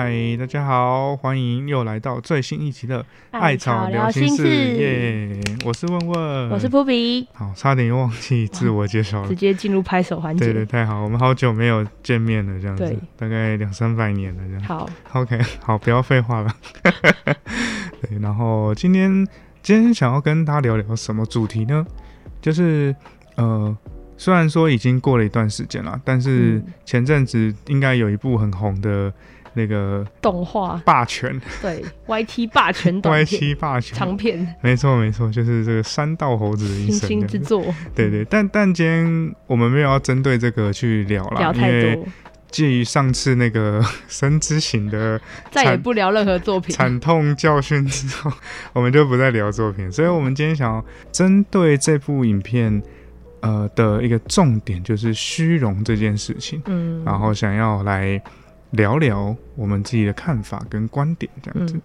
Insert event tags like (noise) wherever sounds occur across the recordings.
嗨，大家好，欢迎又来到最新一期的《艾草聊心事》耶！我是问问，我是扑比。好，差点又忘记自我介绍了，直接进入拍手环节。对对，太好，我们好久没有见面了，这样子，大概两三百年了，这样。好，OK，好，不要废话了。(laughs) 对，然后今天今天想要跟大家聊聊什么主题呢？就是呃。虽然说已经过了一段时间了，但是前阵子应该有一部很红的那个动画《霸权》，对，YT 霸权，(laughs) YT 霸权。长片，没错没错，就是这个山道猴子的一生。之作，对对，但但今天我们没有要针对这个去聊了，聊太多。介于上次那个 (laughs) 生之行的 (laughs) 再也不聊任何作品。惨痛教训之后，我们就不再聊作品，所以我们今天想要针对这部影片。呃的一个重点就是虚荣这件事情，嗯，然后想要来聊聊我们自己的看法跟观点这样子。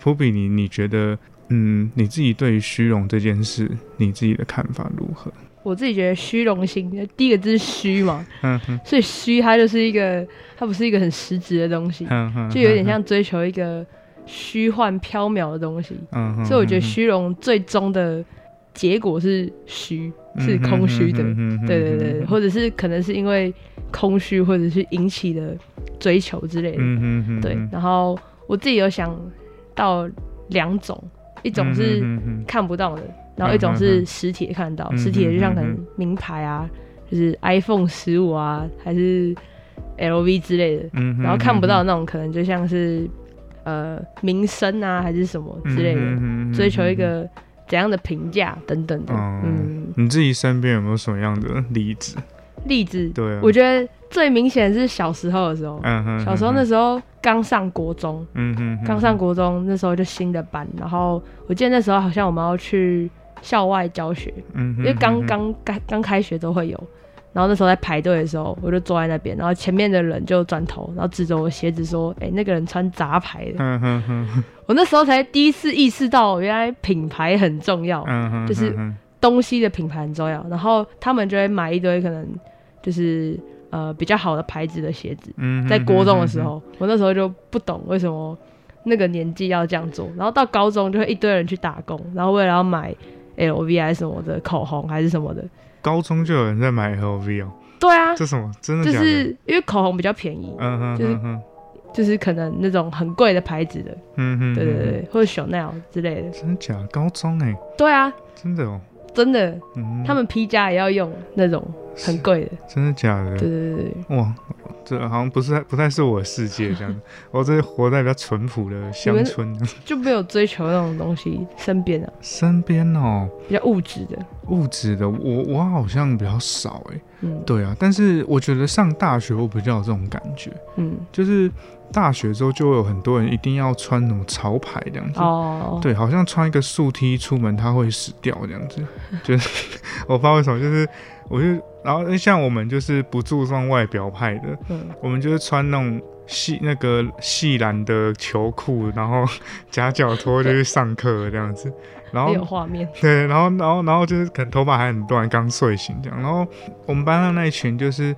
普比，你你觉得，嗯，你自己对于虚荣这件事，你自己的看法如何？我自己觉得虚荣心，第一个字是虚嘛，嗯哼，所以虚它就是一个，它不是一个很实质的东西，嗯哼，就有点像追求一个。虚幻缥缈的东西，所以我觉得虚荣最终的结果是虚，是空虚的。对对对，或者是可能是因为空虚，或者是引起的追求之类的。对，然后我自己有想到两种，一种是看不到的，然后一种是实体看到，实体的就像可能名牌啊，就是 iPhone 十五啊，还是 LV 之类的。然后看不到那种，可能就像是。呃，名声啊，还是什么之类的，追求一个怎样的评价等等的。嗯，你自己身边有没有什么样的例子？例子，对，我觉得最明显是小时候的时候。嗯哼，小时候那时候刚上国中，嗯哼，刚上国中那时候就新的班，然后我记得那时候好像我们要去校外教学，嗯，因为刚刚刚刚开学都会有。然后那时候在排队的时候，我就坐在那边，然后前面的人就转头，然后指着我鞋子说：“哎，那个人穿杂牌的。”我那时候才第一次意识到，原来品牌很重要，就是东西的品牌很重要。然后他们就会买一堆可能就是呃比较好的牌子的鞋子。在国中的时候，我那时候就不懂为什么那个年纪要这样做。然后到高中就会一堆人去打工，然后为了要买 LV 还是什么的口红还是什么的。高中就有人在买 LV 哦，对啊，这什么？真的？就是因为口红比较便宜，嗯哼，就是就是可能那种很贵的牌子的，嗯哼，对对对，或者 Chanel 之类的，真的假？高中哎，对啊，真的哦，真的，他们皮夹也要用那种很贵的，真的假的？对对对对，哇。这好像不是不太是我的世界这样，(laughs) 我这活在比较淳朴的乡村，就没有追求那种东西。身边啊身边哦，比较物质的物质的，我我好像比较少哎。嗯，对啊，但是我觉得上大学我比较有这种感觉。嗯，就是大学之后就会有很多人一定要穿那种潮牌这样子。哦，对，好像穿一个素 T 出门他会死掉这样子。(laughs) 就是我不知道为什么，就是我就。然后像我们就是不注重外表派的，嗯，我们就是穿那种细那个细蓝的球裤，然后 (laughs) 夹脚拖就去上课这样子，然后有画面，(laughs) 对，然后然后然后就是可能头发还很乱，刚睡醒这样，然后我们班上那一群就是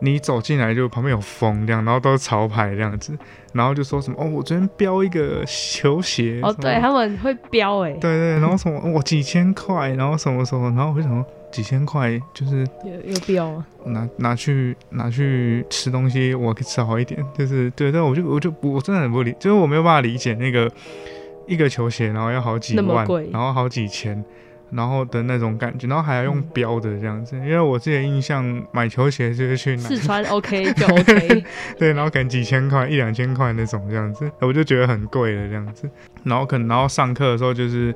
你走进来就旁边有风这样，然后都是潮牌这样子，然后就说什么哦，我昨天标一个球鞋，哦，对他们会标哎，对对，然后什么我几千块，然后什么什么，然后我就想说。几千块就是有有必要吗？拿拿去拿去吃东西，我可以吃好一点。就是对，但我就我就我真的很不理，就是我没有办法理解那个一个球鞋，然后要好几万，然后好几千，然后的那种感觉，然后还要用标的这样子。因为我自己的印象，买球鞋就是去试穿 OK (laughs) 就 OK，对，然后可能几千块一两千块那种这样子，我就觉得很贵了这样子。然后可能然后上课的时候就是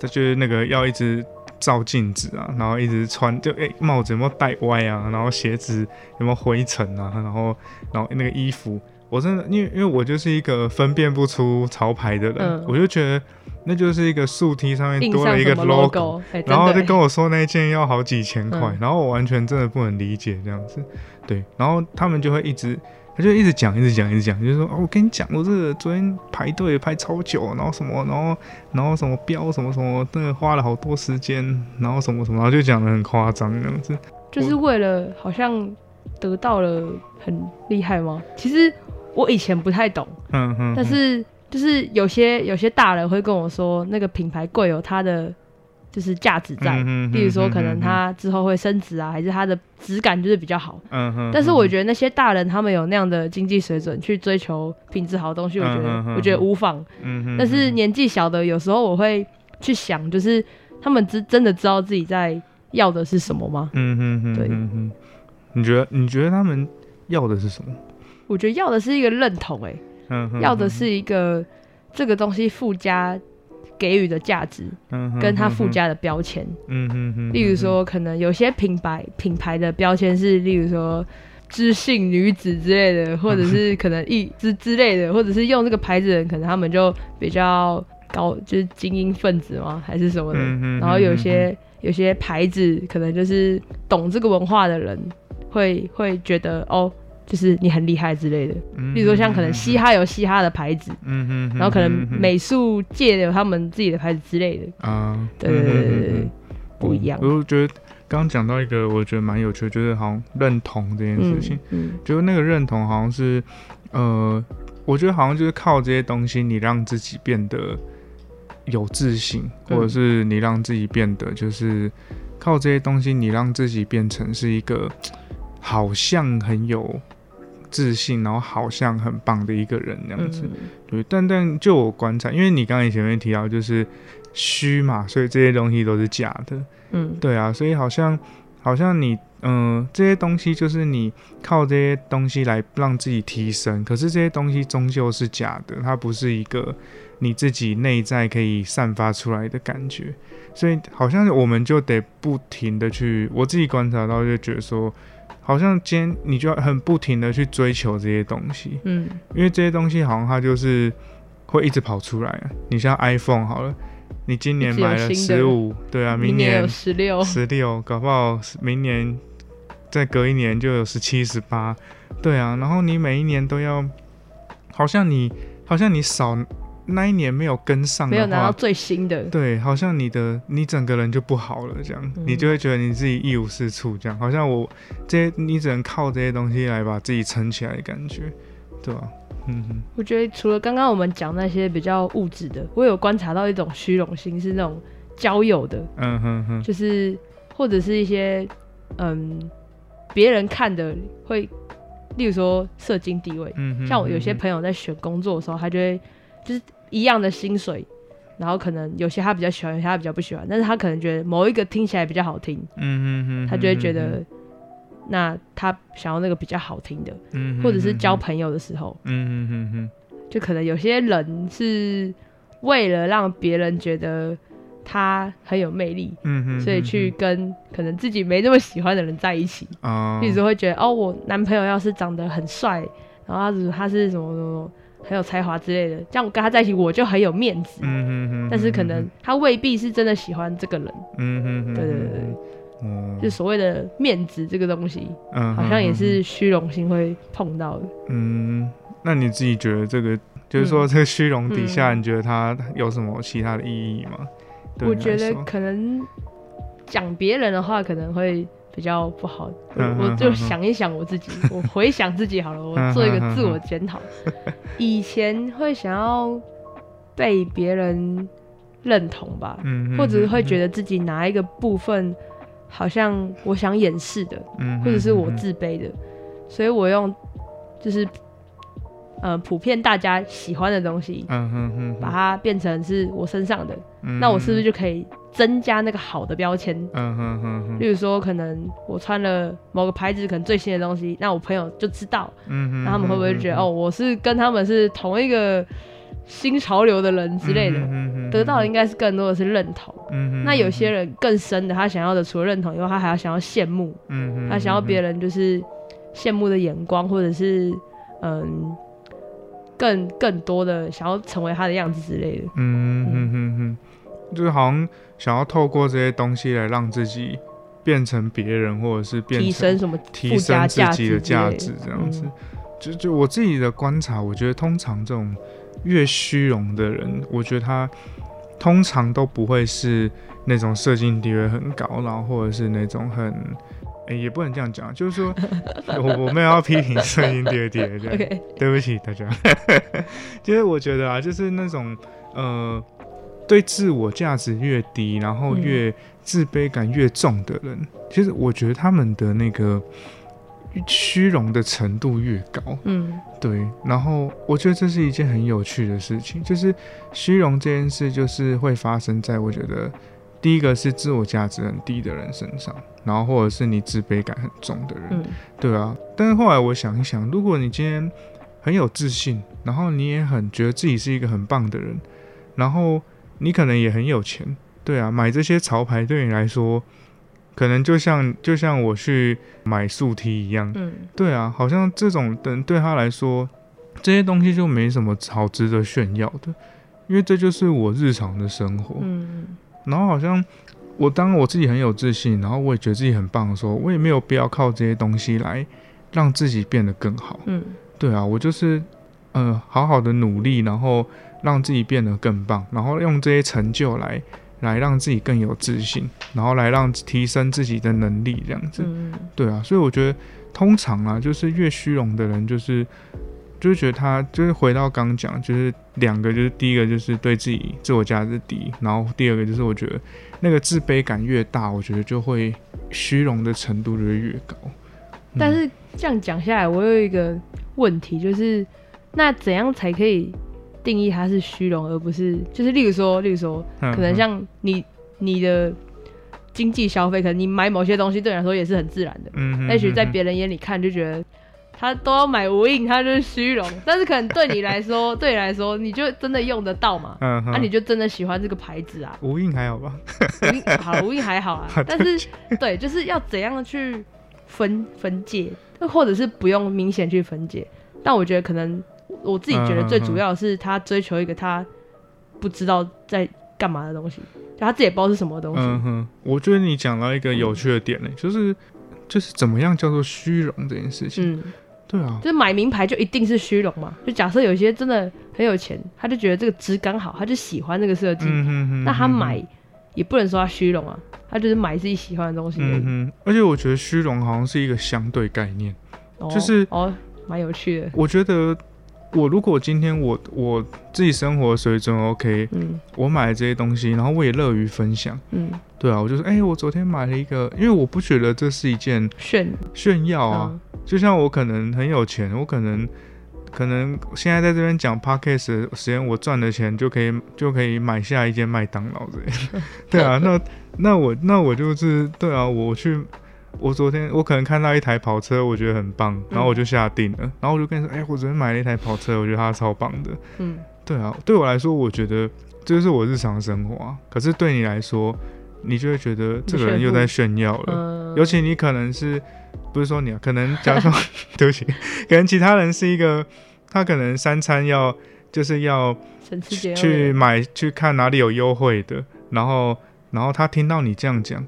他就是那个要一直。照镜子啊，然后一直穿，就哎帽子有没有戴歪啊？然后鞋子有没有灰尘啊？然后然后那个衣服，我真的因为因为我就是一个分辨不出潮牌的人，我就觉得那就是一个竖梯上面多了一个 logo，然后就跟我说那件要好几千块，然后我完全真的不能理解这样子，对，然后他们就会一直。他就一直讲，一直讲，一直讲，就是说，哦，我跟你讲，我这个昨天排队排超久，然后什么，然后，然后什么标什么什么，那个花了好多时间，然后什么什么，然后就讲的很夸张这样子，就是为了好像得到了很厉害吗？其实我以前不太懂，嗯嗯，但是就是有些有些大人会跟我说，那个品牌贵有它的就是价值在，比如说可能它之后会升值啊，还是它的质感就是比较好，嗯哼。但是我觉得那些大人他们有那样的经济水准去追求品质好的东西，我觉得我觉得无妨，嗯哼。但是年纪小的有时候我会去想，就是他们真真的知道自己在要的是什么吗？嗯哼哼，对。你觉得你觉得他们要的是什么？我觉得要的是一个认同，哎，要的是一个这个东西附加给予的价值，嗯，跟它附加的标签，嗯嗯嗯。例如说，可能有些品牌品牌的标签是，例如说知性女子之类的，或者是可能一之之类的，或者是用这个牌子的人，可能他们就比较高，就是精英分子吗？还是什么的？然后有些有些牌子可能就是懂这个文化的人。会会觉得哦，就是你很厉害之类的，比如说像可能嘻哈有嘻哈的牌子，嗯哼然后可能美术界有他们自己的牌子之类的。啊，对对对对，不一样。我觉得刚刚讲到一个，我觉得蛮有趣的，就是好像认同这件事情，嗯，就是那个认同好像是，呃，我觉得好像就是靠这些东西，你让自己变得有自信，或者是你让自己变得就是靠这些东西，你让自己变成是一个。好像很有自信，然后好像很棒的一个人那样子，对。但但就我观察，因为你刚才前面提到就是虚嘛，所以这些东西都是假的。嗯，对啊，所以好像好像你嗯这些东西就是你靠这些东西来让自己提升，可是这些东西终究是假的，它不是一个你自己内在可以散发出来的感觉。所以好像我们就得不停的去，我自己观察到就觉得说。好像今天你就要很不停的去追求这些东西，嗯，因为这些东西好像它就是会一直跑出来啊。你像 iPhone 好了，你今年买了十五，对啊，明年十六，十六，搞不好明年再隔一年就有十七、十八，对啊。然后你每一年都要，好像你好像你少。那一年没有跟上，没有拿到最新的，对，好像你的你整个人就不好了，这样。你就会觉得你自己一无是处，这样。好像我这些你只能靠这些东西来把自己撑起来的感觉，对吧？嗯哼，我觉得除了刚刚我们讲那些比较物质的，我有观察到一种虚荣心，是那种交友的，嗯哼哼，就是或者是一些嗯别人看的会，例如说社经地位，嗯哼，像我有些朋友在选工作的时候，他就会就是。一样的薪水，然后可能有些他比较喜欢，有些他比较不喜欢，但是他可能觉得某一个听起来比较好听，嗯嗯嗯，他就会觉得，那他想要那个比较好听的，嗯，或者是交朋友的时候，嗯嗯嗯嗯，就可能有些人是为了让别人觉得他很有魅力，所以去跟可能自己没那么喜欢的人在一起，啊，一直会觉得哦，我男朋友要是长得很帅，然后他是他是什么什么。很有才华之类的，这样我跟他在一起，我就很有面子。嗯哼哼。但是可能他未必是真的喜欢这个人。嗯哼哼。对对对对。就所谓的面子这个东西，嗯，好像也是虚荣心会碰到的。嗯，那你自己觉得这个，就是说这个虚荣底下，你觉得它有什么其他的意义吗？我觉得可能讲别人的话，可能会。比较不好，我就想一想我自己，(laughs) 我回想自己好了，我做一个自我检讨。以前会想要被别人认同吧，或者会觉得自己哪一个部分好像我想掩饰的，或者是我自卑的，所以我用就是呃普遍大家喜欢的东西，把它变成是我身上的，那我是不是就可以？增加那个好的标签，嗯哼哼，例如说，可能我穿了某个牌子可能最新的东西，那我朋友就知道，嗯哼，那他们会不会觉得哦，我是跟他们是同一个新潮流的人之类的？得到的应该是更多的是认同，嗯哼，那有些人更深的，他想要的除了认同以外，他还要想要羡慕，嗯哼，他想要别人就是羡慕的眼光，或者是嗯，更更多的想要成为他的样子之类的，嗯哼哼哼。就是好像想要透过这些东西来让自己变成别人，或者是变提升什么提升自己的价值这样子。就就我自己的观察，我觉得通常这种越虚荣的人，我觉得他通常都不会是那种社经地位很高，然后或者是那种很哎，也不能这样讲，就是说，我我们要批评声音爹爹，(laughs) 对，对不起大家。其实我觉得啊，就是那种呃，对自我价值越低，然后越自卑感越重的人，其实我觉得他们的那个虚荣的程度越高。嗯，对。然后我觉得这是一件很有趣的事情，就是虚荣这件事，就是会发生在我觉得。第一个是自我价值很低的人身上，然后或者是你自卑感很重的人，对啊。但是后来我想一想，如果你今天很有自信，然后你也很觉得自己是一个很棒的人，然后你可能也很有钱，对啊，买这些潮牌对你来说，可能就像就像我去买素 T 一样，嗯，对啊，好像这种人对他来说，这些东西就没什么好值得炫耀的，因为这就是我日常的生活，嗯。然后好像我当我自己很有自信，然后我也觉得自己很棒的时候，我也没有必要靠这些东西来让自己变得更好。嗯，对啊，我就是呃好好的努力，然后让自己变得更棒，然后用这些成就来来让自己更有自信，然后来让提升自己的能力这样子。嗯，对啊，所以我觉得通常啊，就是越虚荣的人就是。就是觉得他就是回到刚讲，就是两个，就是第一个就是对自己自我价值低，然后第二个就是我觉得那个自卑感越大，我觉得就会虚荣的程度就会越高。但是这样讲下来，我有一个问题，就是那怎样才可以定义它是虚荣，而不是就是例如说，例如说，可能像你你的经济消费，可能你买某些东西对你来说也是很自然的，嗯，也许在别人眼里看就觉得。他都要买无印，他就是虚荣。(laughs) 但是可能对你来说，(laughs) 对你来说，你就真的用得到嘛？嗯，那你就真的喜欢这个牌子啊？无印还好吧？无印好，(laughs) 无印还好啊。但是，对，就是要怎样去分分界，或者是不用明显去分解。但我觉得可能我自己觉得最主要的是他追求一个他不知道在干嘛的东西，就他自己也不知道是什么东西。嗯哼，我觉得你讲到一个有趣的点呢，就是就是怎么样叫做虚荣这件事情。嗯。对啊，就是买名牌就一定是虚荣嘛？就假设有些真的很有钱，他就觉得这个质感好，他就喜欢这个设计，那他买也不能说他虚荣啊，他就是买自己喜欢的东西。嗯哼，而且我觉得虚荣好像是一个相对概念，就是哦，蛮有趣的。我觉得我如果今天我我自己生活水准 OK，嗯，我买了这些东西，然后我也乐于分享，嗯，对啊，我就说，哎，我昨天买了一个，因为我不觉得这是一件炫炫耀啊。就像我可能很有钱，我可能可能现在在这边讲 podcast 的时间，我赚的钱就可以就可以买下一间麦当劳这样。(laughs) 对啊，那那我那我就是对啊，我去我昨天我可能看到一台跑车，我觉得很棒，然后我就下定了，然后我就跟你说，哎，我昨天买了一台跑车，我觉得它超棒的。嗯，对啊，对我来说，我觉得这就是我日常生活啊。可是对你来说，你就会觉得这个人又在炫耀了，尤其你可能是。不是说你啊，可能假如说 (laughs) 对不起，可能其他人是一个，他可能三餐要就是要去买去看哪里有优惠的，然后然后他听到你这样讲，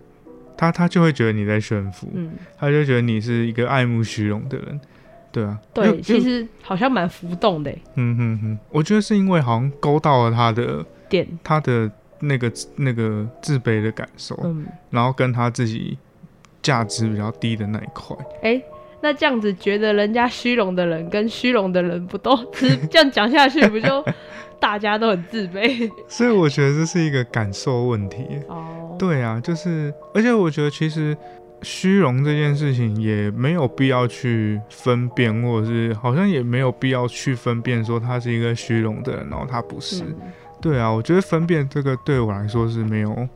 他他就会觉得你在炫富，嗯，他就觉得你是一个爱慕虚荣的人，对啊，对，其实好像蛮浮动的，嗯哼哼，我觉得是因为好像勾到了他的点，他的那个那个自卑的感受，嗯，然后跟他自己。价值比较低的那一块，哎，那这样子觉得人家虚荣的人跟虚荣的人不都是 (laughs) 这样讲下去，不就大家都很自卑？(laughs) 所以我觉得这是一个感受问题。哦，对啊，就是，而且我觉得其实虚荣这件事情也没有必要去分辨，或者是好像也没有必要去分辨说他是一个虚荣的人，然后他不是。对啊，我觉得分辨这个对我来说是没有。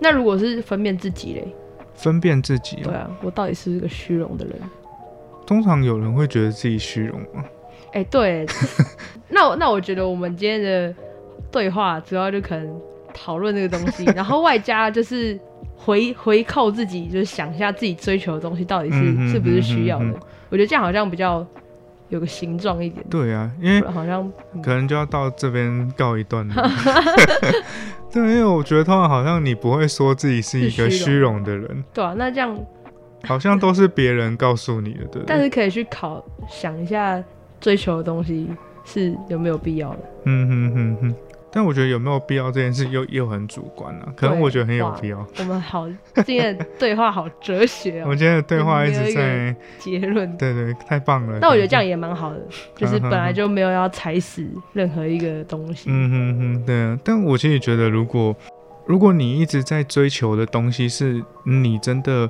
那如果是分辨自己嘞？分辨自己，对啊，我到底是不是个虚荣的人。通常有人会觉得自己虚荣吗？哎，对。(laughs) 那我那我觉得我们今天的对话主要就可能讨论这个东西，(laughs) 然后外加就是回回扣自己，就是想一下自己追求的东西到底是是不是需要的。我觉得这样好像比较有个形状一点。对啊，因为好像可能就要到这边告一段了。(laughs) (laughs) 对，因为我觉得通常好像你不会说自己是一个虚荣的人。对啊，那这样好像都是别人告诉你的，对。但是可以去考想一下，追求的东西是有没有必要的。嗯哼哼哼。但我觉得有没有必要这件事又又很主观啊，可能我觉得很有必要。我们好，今天的对话好哲学哦。(laughs) 我今天的对话一直在结论。对对，太棒了。但我觉得这样也蛮好的，就是本来就没有要踩死任何一个东西。嗯哼哼，对啊。但我其实觉得，如果如果你一直在追求的东西是你真的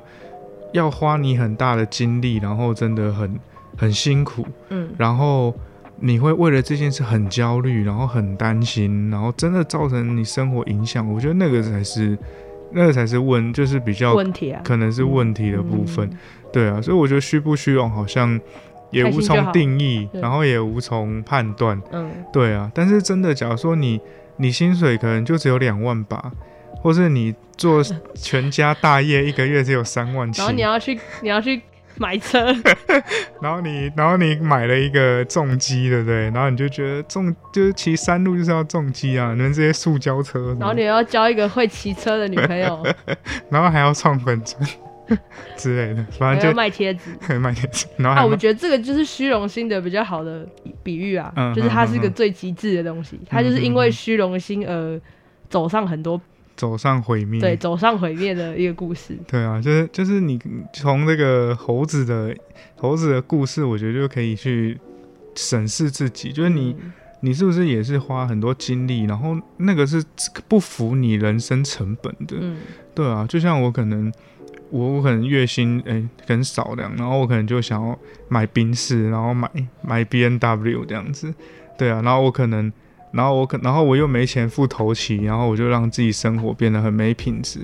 要花你很大的精力，然后真的很很辛苦，嗯，然后。你会为了这件事很焦虑，然后很担心，然后真的造成你生活影响。我觉得那个才是，那个才是问，就是比较问题啊，可能是问题的部分。对啊，所以我觉得虚不虚荣好像也无从定义，然后也无从判断。嗯，对啊。但是真的，假如说你你薪水可能就只有两万吧，或是你做 (laughs) 全家大业一个月只有三万，然后你要去你要去。(laughs) 买车，(laughs) 然后你，然后你买了一个重机，对不对？然后你就觉得重就是骑山路就是要重机啊，你们这些塑胶车。然后你要交一个会骑车的女朋友，(laughs) 然后还要创粉钻之类的，反正就卖贴纸，卖贴纸。然后我觉得这个就是虚荣心的比较好的比喻啊，就是它是个最极致的东西，它就是因为虚荣心而走上很多。走上毁灭，对，走上毁灭的一个故事。对啊，就是就是你从这个猴子的猴子的故事，我觉得就可以去审视自己，就是你你是不是也是花很多精力，然后那个是不符你人生成本的。嗯，对啊，就像我可能我我可能月薪哎很少量，然后我可能就想要买宾士，然后买买 B N W 这样子。对啊，然后我可能。然后我可，然后我又没钱付头期，然后我就让自己生活变得很没品质，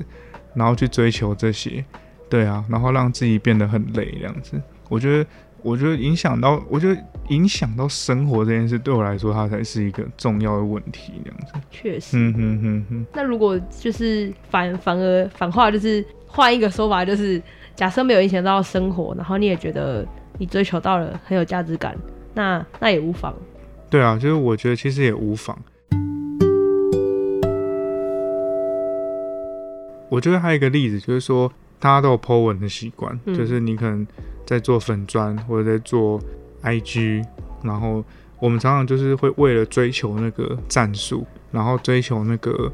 然后去追求这些，对啊，然后让自己变得很累，这样子。我觉得，我觉得影响到，我觉得影响到生活这件事，对我来说，它才是一个重要的问题，这样子。确实。嗯哼哼哼。那如果就是反反而反话，就是换一个说法，就是假设没有影响到生活，然后你也觉得你追求到了很有价值感，那那也无妨。对啊，就是我觉得其实也无妨。我觉得还有一个例子，就是说大家都有 po 文的习惯，就是你可能在做粉砖或者在做 IG，然后我们常常就是会为了追求那个赞数，然后追求那个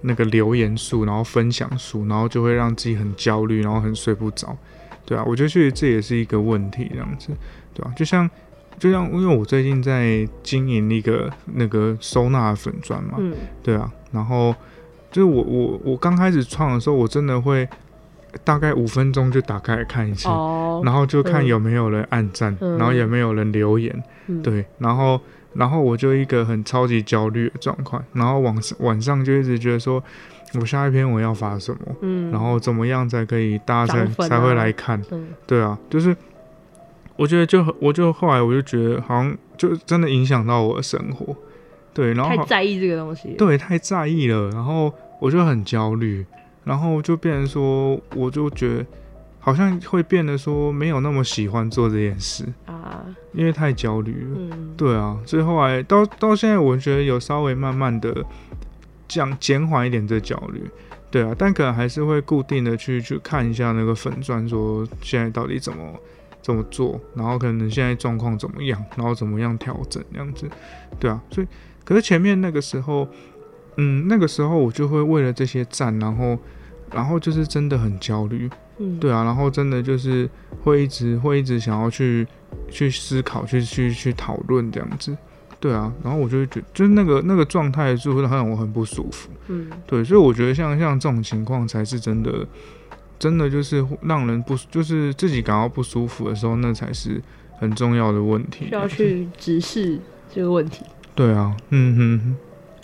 那个留言数，然后分享数，然后就会让自己很焦虑，然后很睡不着。对啊，我觉得其实这也是一个问题，这样子，对吧？就像。就像因为我最近在经营一个那个收纳粉砖嘛，嗯，对啊，然后就是我我我刚开始创的时候，我真的会大概五分钟就打开来看一次，哦，然后就看有没有人按赞，然后有没有人留言，对，然后然后我就一个很超级焦虑的状况，然后晚上晚上就一直觉得说，我下一篇我要发什么，嗯，然后怎么样才可以大家才才会来看，对啊，就是。我觉得就我就后来我就觉得好像就真的影响到我的生活，对，然后太在意这个东西，对，太在意了，然后我就很焦虑，然后就变成说，我就觉得好像会变得说没有那么喜欢做这件事。啊，因为太焦虑了，嗯，对啊，所以后来到到现在，我觉得有稍微慢慢的降减缓一点这焦虑，对啊，但可能还是会固定的去去看一下那个粉钻，说现在到底怎么。怎么做，然后可能现在状况怎么样，然后怎么样调整这样子，对啊，所以可是前面那个时候，嗯，那个时候我就会为了这些赞，然后然后就是真的很焦虑，嗯，对啊，然后真的就是会一直会一直想要去去思考，去去去讨论这样子，对啊，然后我就会觉就是那个那个状态就会让我很不舒服，嗯，对，所以我觉得像像这种情况才是真的。真的就是让人不，就是自己感到不舒服的时候，那才是很重要的问题。需要去直视这个问题。对啊，嗯哼，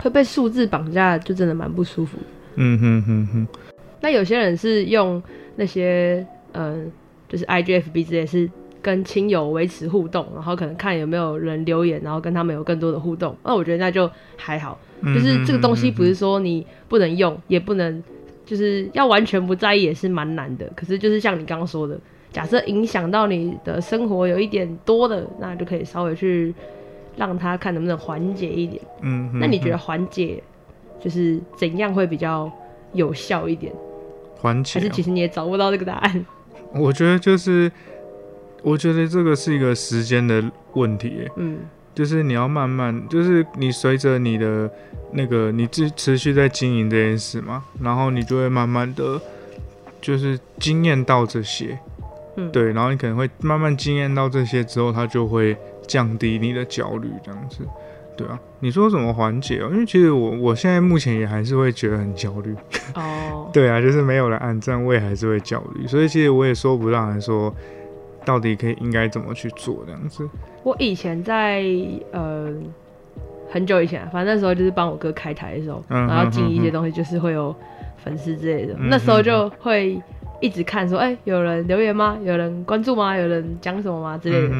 会被数字绑架，就真的蛮不舒服。嗯哼哼哼。那有些人是用那些，嗯，就是 IGFB 之类，是跟亲友维持互动，然后可能看有没有人留言，然后跟他们有更多的互动。那我觉得那就还好，就是这个东西不是说你不能用，也不能。就是要完全不在意也是蛮难的，可是就是像你刚刚说的，假设影响到你的生活有一点多的，那就可以稍微去让他看能不能缓解一点。嗯，那你觉得缓解就是怎样会比较有效一点？缓解还是其实你也找不到这个答案？我觉得就是，我觉得这个是一个时间的问题。嗯，就是你要慢慢，就是你随着你的那个，你持持续在经营这件事嘛，然后你就会慢慢的，就是经验到这些，嗯，对，然后你可能会慢慢经验到这些之后，它就会降低你的焦虑，这样子，对啊，你说怎么缓解哦？因为其实我我现在目前也还是会觉得很焦虑，哦，(laughs) 对啊，就是没有了按赞，我也还是会焦虑，所以其实我也说不上来说。到底可以应该怎么去做这样子？我以前在呃很久以前，反正那时候就是帮我哥开台的时候，然后进一些东西，就是会有粉丝之类的。那时候就会一直看说，哎，有人留言吗？有人关注吗？有人讲什么吗？之类的。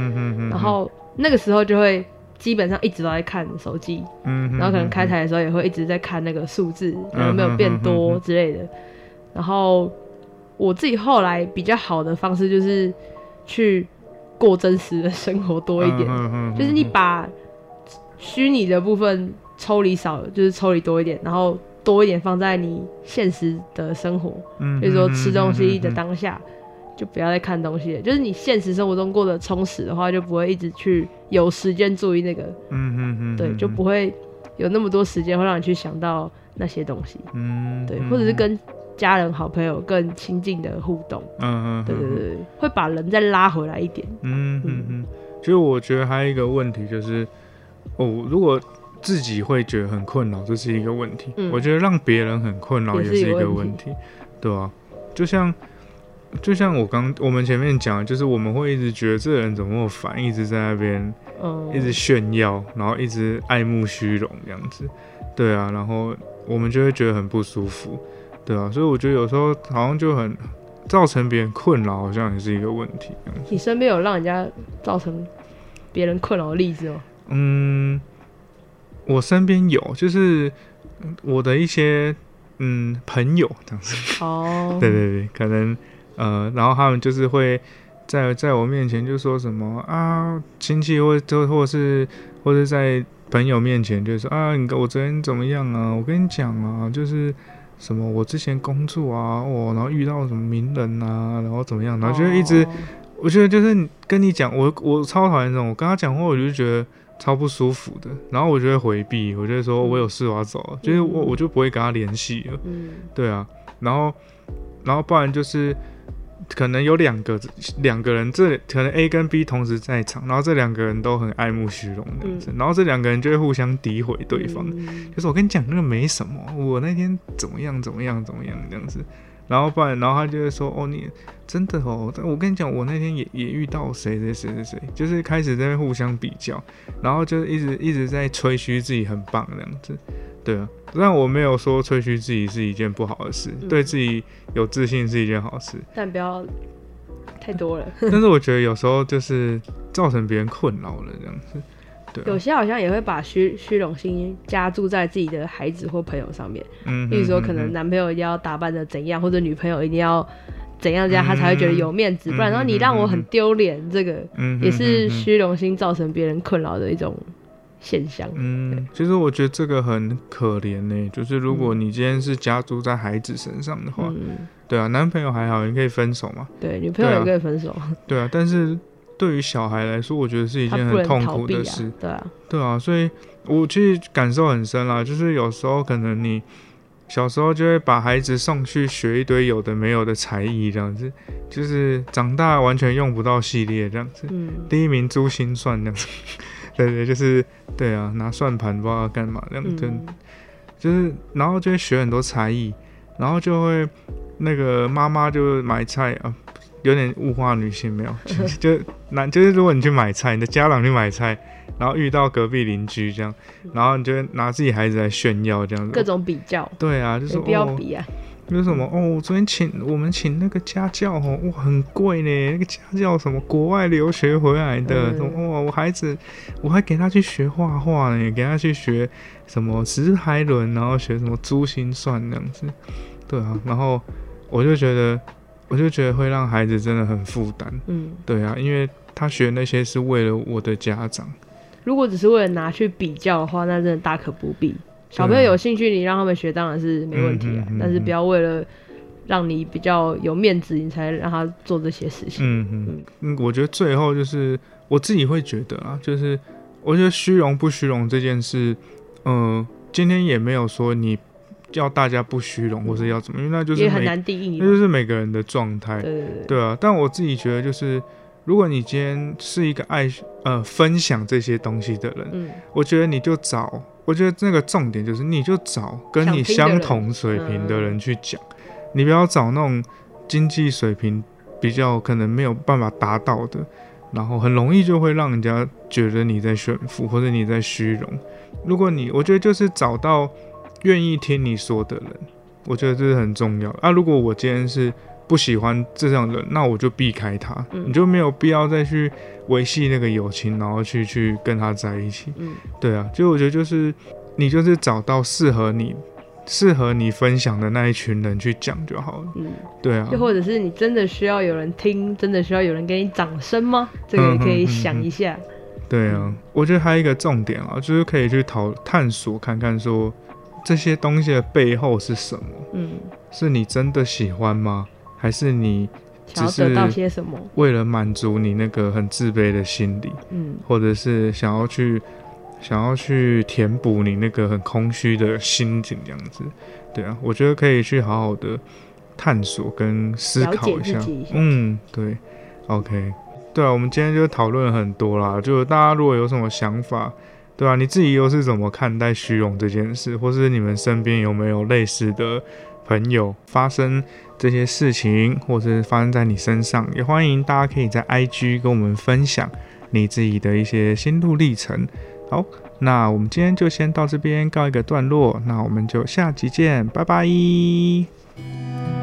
然后那个时候就会基本上一直都在看手机，然后可能开台的时候也会一直在看那个数字有没有变多之类的。然后我自己后来比较好的方式就是。去过真实的生活多一点，就是你把虚拟的部分抽离少，就是抽离多一点，然后多一点放在你现实的生活，比如说吃东西的当下，就不要再看东西了。就是你现实生活中过得充实的话，就不会一直去有时间注意那个，嗯嗯嗯，对，就不会有那么多时间会让你去想到那些东西，嗯，对，或者是跟。家人、好朋友更亲近的互动，嗯嗯，对对对，会把人再拉回来一点。嗯嗯嗯。其实我觉得还有一个问题就是，哦，如果自己会觉得很困扰，这是一个问题。我觉得让别人很困扰也是一个问题，对吧？就像就像我刚我们前面讲，就是我们会一直觉得这个人怎么那么烦，一直在那边，嗯，一直炫耀，然后一直爱慕虚荣这样子，对啊，然后我们就会觉得很不舒服。对啊，所以我觉得有时候好像就很造成别人困扰，好像也是一个问题。你身边有让人家造成别人困扰的例子吗？嗯，我身边有，就是我的一些嗯朋友这样子。(laughs) 哦，对对对，可能呃，然后他们就是会在在我面前就说什么啊，亲戚或者或者是或者在朋友面前就说啊，你我昨天怎么样啊？我跟你讲啊，就是。什么？我之前工作啊，我然后遇到什么名人啊，然后怎么样？然后就一直，我觉得就是跟你讲，我我超讨厌这种，我跟他讲话，我就觉得超不舒服的。然后我就会回避，我就会说我有事我要走了，就是我我就不会跟他联系了。嗯，对啊，然后然后不然就是。可能有两个两个人，这可能 A 跟 B 同时在场，然后这两个人都很爱慕虚荣的样子，然后这两个人就会互相诋毁对方，就是我跟你讲那个没什么，我那天怎么样怎么样怎么样这样子，然后不然，然后他就会说哦你真的哦，但我跟你讲我那天也也遇到谁谁谁谁谁，就是开始在互相比较，然后就一直一直在吹嘘自己很棒这样子。对啊，但我没有说吹嘘自己是一件不好的事，对自己有自信是一件好事，但不要太多了。(laughs) 但是我觉得有时候就是造成别人困扰了这样子。对，有些好像也会把虚虚荣心加注在自己的孩子或朋友上面，嗯，比如说可能男朋友一定要打扮的怎样，或者女朋友一定要怎样这样，他才会觉得有面子，不然说你让我很丢脸，这个也是虚荣心造成别人困扰的一种。现象，嗯，其实我觉得这个很可怜呢。就是如果你今天是加注在孩子身上的话，对啊，男朋友还好，你可以分手嘛。对，女朋友也可以分手。对啊，但是对于小孩来说，我觉得是一件很痛苦的事。对啊，对啊，所以我其实感受很深啦。就是有时候可能你小时候就会把孩子送去学一堆有的没有的才艺，这样子，就是长大完全用不到系列这样子。嗯，第一名珠心算这样子。(laughs) 对对，就是对啊，拿算盘不知道干嘛，这样就就是然后就会学很多才艺，然后就会那个妈妈就买菜啊，有点物化女性没有？(laughs) 就男就是如果你去买菜，你的家长去买菜，然后遇到隔壁邻居这样，然后你就拿自己孩子来炫耀这样子，各种比较。对啊，就是不要比啊。有什么哦？昨天请我们请那个家教哦，哇，很贵呢。那个家教什么国外留学回来的，什么哇，我孩子我还给他去学画画呢，给他去学什么直排轮，然后学什么珠心算那样子。对啊，然后我就觉得，我就觉得会让孩子真的很负担。嗯，对啊，因为他学那些是为了我的家长。如果只是为了拿去比较的话，那真的大可不必。小朋友有兴趣，你让他们学当然是没问题啊，但是不要为了让你比较有面子，你才让他做这些事情。嗯嗯嗯，我觉得最后就是我自己会觉得啊，就是我觉得虚荣不虚荣这件事，嗯，今天也没有说你要大家不虚荣，或是要怎么，因为那就是也很难定义，那就是每个人的状态。对对对，对啊。但我自己觉得，就是如果你今天是一个爱呃分享这些东西的人，嗯，我觉得你就找，我觉得那个重点就是你就找跟你相同水平的人去讲，你不要找那种经济水平比较可能没有办法达到的。然后很容易就会让人家觉得你在炫富或者你在虚荣。如果你，我觉得就是找到愿意听你说的人，我觉得这是很重要啊。如果我今天是不喜欢这样的人，那我就避开他，你就没有必要再去维系那个友情，然后去去跟他在一起。嗯，对啊，就我觉得就是你就是找到适合你。适合你分享的那一群人去讲就好了。嗯，对啊。又或者是你真的需要有人听，真的需要有人给你掌声吗？这个可以想一下。对啊，我觉得还有一个重点啊，就是可以去讨探索看看，说这些东西的背后是什么。嗯，是你真的喜欢吗？还是你只是得到些什么？为了满足你那个很自卑的心理？嗯，或者是想要去。想要去填补你那个很空虚的心情，这样子，对啊，我觉得可以去好好的探索跟思考一下。嗯，对，OK，对啊，我们今天就讨论很多啦，就大家如果有什么想法，对啊，你自己又是怎么看待虚荣这件事，或是你们身边有没有类似的朋友发生这些事情，或是发生在你身上，也欢迎大家可以在 IG 跟我们分享你自己的一些心路历程。好，那我们今天就先到这边告一个段落，那我们就下集见，拜拜。